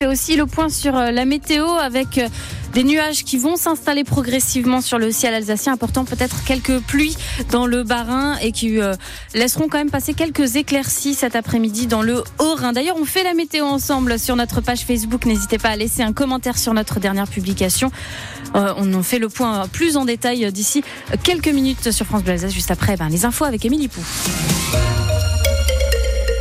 C'est aussi le point sur euh, la météo avec euh, des nuages qui vont s'installer progressivement sur le ciel alsacien, apportant peut-être quelques pluies dans le Bas-Rhin et qui euh, laisseront quand même passer quelques éclaircies cet après-midi dans le Haut-Rhin. D'ailleurs, on fait la météo ensemble sur notre page Facebook. N'hésitez pas à laisser un commentaire sur notre dernière publication. On en fait le point plus en détail d'ici quelques minutes sur France Bleu Alsace, juste après ben, les infos avec Émilie Pou.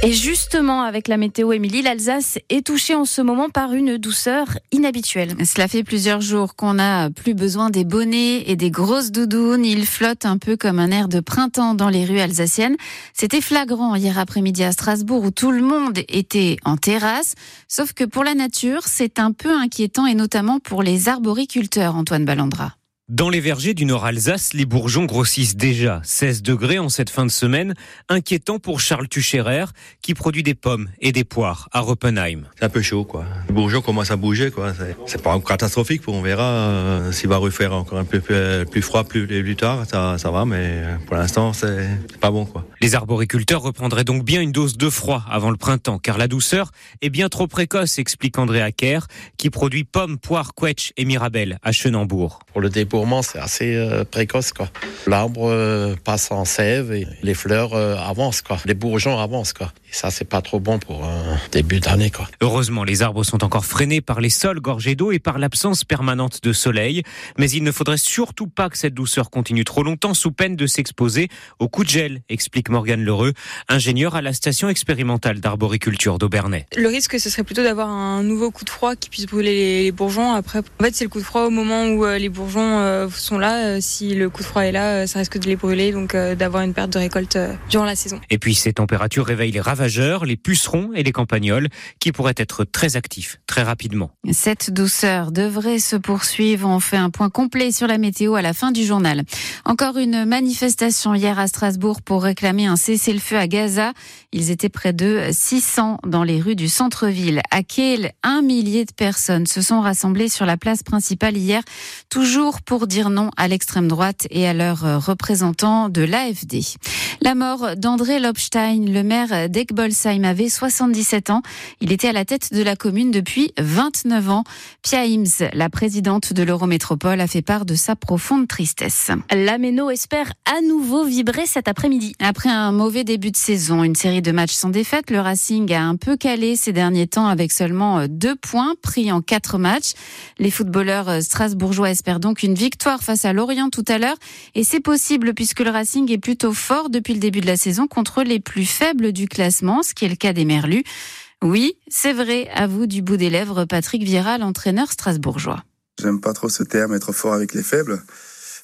Et justement, avec la météo, Émilie, l'Alsace est touchée en ce moment par une douceur inhabituelle. Cela fait plusieurs jours qu'on n'a plus besoin des bonnets et des grosses doudounes. Il flotte un peu comme un air de printemps dans les rues alsaciennes. C'était flagrant hier après-midi à Strasbourg où tout le monde était en terrasse. Sauf que pour la nature, c'est un peu inquiétant et notamment pour les arboriculteurs, Antoine Ballandra. Dans les vergers du Nord Alsace, les bourgeons grossissent déjà 16 degrés en cette fin de semaine, inquiétant pour Charles Tucherer qui produit des pommes et des poires à Roppenheim. C'est un peu chaud quoi. Les bourgeons commencent à bouger quoi. C'est pas catastrophique, on verra euh, s'il va refaire encore un peu plus, plus froid plus, plus tard, ça, ça va, mais pour l'instant c'est pas bon quoi. Les arboriculteurs reprendraient donc bien une dose de froid avant le printemps, car la douceur est bien trop précoce, explique André Acker, qui produit pommes, poires, quetch et mirabelle à Chenambourg. Pour le c'est assez euh, précoce. quoi. L'arbre euh, passe en sève et les fleurs euh, avancent. quoi. Les bourgeons avancent. quoi. Et ça, c'est pas trop bon pour un début d'année. quoi. Heureusement, les arbres sont encore freinés par les sols gorgés d'eau et par l'absence permanente de soleil. Mais il ne faudrait surtout pas que cette douceur continue trop longtemps sous peine de s'exposer au coup de gel, explique Morgane Lheureux, ingénieur à la station expérimentale d'arboriculture d'Aubernay. Le risque, ce serait plutôt d'avoir un nouveau coup de froid qui puisse brûler les, bourgeons. Après, en fait, c'est le coup de froid au moment où les bourgeons euh, sont là. Euh, si le coup de froid est là, euh, ça risque de les brûler, donc euh, d'avoir une perte de récolte euh, durant la saison. Et puis ces températures réveillent les ravageurs, les pucerons et les campagnols, qui pourraient être très actifs très rapidement. Cette douceur devrait se poursuivre. On fait un point complet sur la météo à la fin du journal. Encore une manifestation hier à Strasbourg pour réclamer un cessez-le-feu à Gaza. Ils étaient près de 600 dans les rues du centre-ville. À Kiel, un millier de personnes se sont rassemblées sur la place principale hier, toujours pour dire non à l'extrême droite et à leurs représentants de l'AFD. La mort d'André Lobstein, le maire d'Egbolsheim, avait 77 ans. Il était à la tête de la commune depuis 29 ans. Pia Ims, la présidente de l'Eurométropole, a fait part de sa profonde tristesse. La Méno espère à nouveau vibrer cet après-midi. Après un mauvais début de saison, une série de matchs sans défaite, le Racing a un peu calé ces derniers temps avec seulement deux points pris en quatre matchs. Les footballeurs strasbourgeois espèrent donc une victoire face à Lorient tout à l'heure et c'est possible puisque le Racing est plutôt fort depuis le début de la saison contre les plus faibles du classement, ce qui est le cas des Merlus. Oui, c'est vrai, à vous du bout des lèvres, Patrick Vieira, l'entraîneur strasbourgeois. J'aime pas trop ce terme, être fort avec les faibles.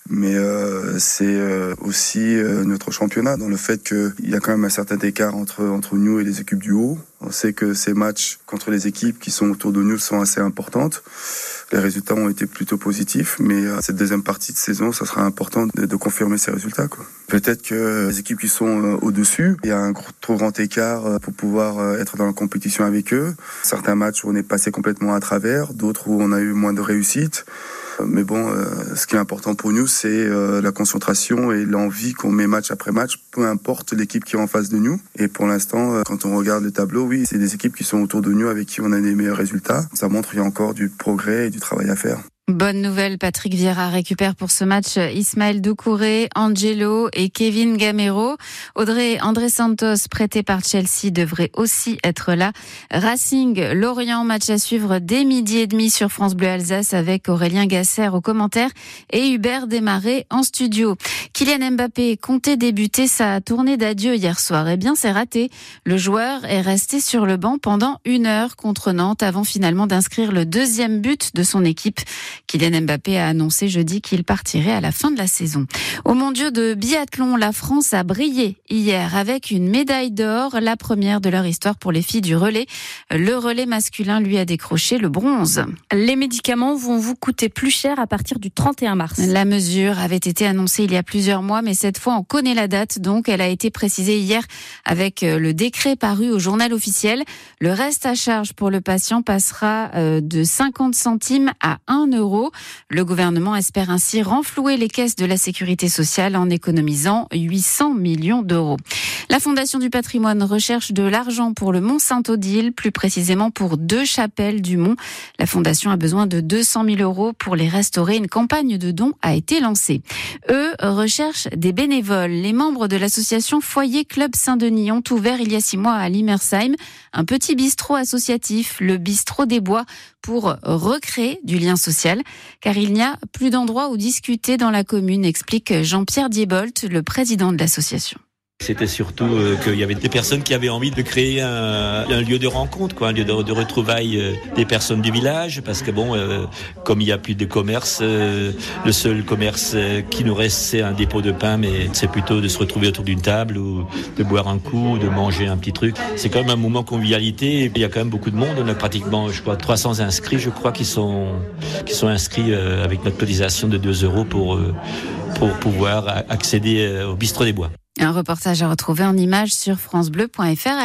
Mais euh, c'est euh, aussi euh, notre championnat dans le fait qu'il y a quand même un certain écart entre, entre nous et les équipes du haut. On sait que ces matchs contre les équipes qui sont autour de nous sont assez importantes. Les résultats ont été plutôt positifs, mais cette deuxième partie de saison, ça sera important de, de confirmer ces résultats. Peut-être que les équipes qui sont au-dessus, il y a un trop grand écart pour pouvoir être dans la compétition avec eux. Certains matchs où on est passé complètement à travers, d'autres où on a eu moins de réussite. Mais bon, euh, ce qui est important pour nous, c'est euh, la concentration et l'envie qu'on met match après match, peu importe l'équipe qui est en face de nous. Et pour l'instant, euh, quand on regarde le tableau, oui, c'est des équipes qui sont autour de nous, avec qui on a des meilleurs résultats. Ça montre qu'il y a encore du progrès et du travail à faire. Bonne nouvelle, Patrick Vieira récupère pour ce match Ismaël Doucouré, Angelo et Kevin Gamero. Audrey André Santos, prêté par Chelsea, devrait aussi être là. Racing, Lorient, match à suivre dès midi et demi sur France Bleu Alsace avec Aurélien Gasser au commentaire et Hubert Desmarais en studio. Kylian Mbappé comptait débuter sa tournée d'adieu hier soir. Eh bien, c'est raté. Le joueur est resté sur le banc pendant une heure contre Nantes avant finalement d'inscrire le deuxième but de son équipe. Kylian Mbappé a annoncé jeudi qu'il partirait à la fin de la saison. Au mondiaux de biathlon, la France a brillé hier avec une médaille d'or, la première de leur histoire pour les filles du relais. Le relais masculin lui a décroché le bronze. Les médicaments vont vous coûter plus cher à partir du 31 mars. La mesure avait été annoncée il y a plusieurs mois, mais cette fois on connaît la date, donc elle a été précisée hier avec euh, le décret paru au journal officiel. Le reste à charge pour le patient passera euh, de 50 centimes à 1 euro. Le gouvernement espère ainsi renflouer les caisses de la sécurité sociale en économisant 800 millions d'euros. La Fondation du patrimoine recherche de l'argent pour le Mont Saint-Odile, plus précisément pour deux chapelles du Mont. La Fondation a besoin de 200 000 euros pour les restaurer. Une campagne de dons a été lancée. Eux recherchent des bénévoles. Les membres de l'association Foyer Club Saint-Denis ont ouvert il y a six mois à Limersheim un petit bistrot associatif, le bistrot des bois, pour recréer du lien social, car il n'y a plus d'endroits où discuter dans la commune, explique Jean-Pierre Diebolt, le président de l'association. C'était surtout euh, qu'il y avait des personnes qui avaient envie de créer un, un lieu de rencontre, quoi, un lieu de, de retrouvailles euh, des personnes du village, parce que bon, euh, comme il n'y a plus de commerce, euh, le seul commerce euh, qui nous reste c'est un dépôt de pain, mais c'est plutôt de se retrouver autour d'une table ou de boire un coup, de manger un petit truc. C'est quand même un moment convivialité. Il y a quand même beaucoup de monde. On a pratiquement, je crois, 300 inscrits, je crois, qui sont qui sont inscrits avec notre cotisation de 2 euros pour pour pouvoir accéder au bistrot des bois. Un reportage à retrouver en images sur francebleu.fr.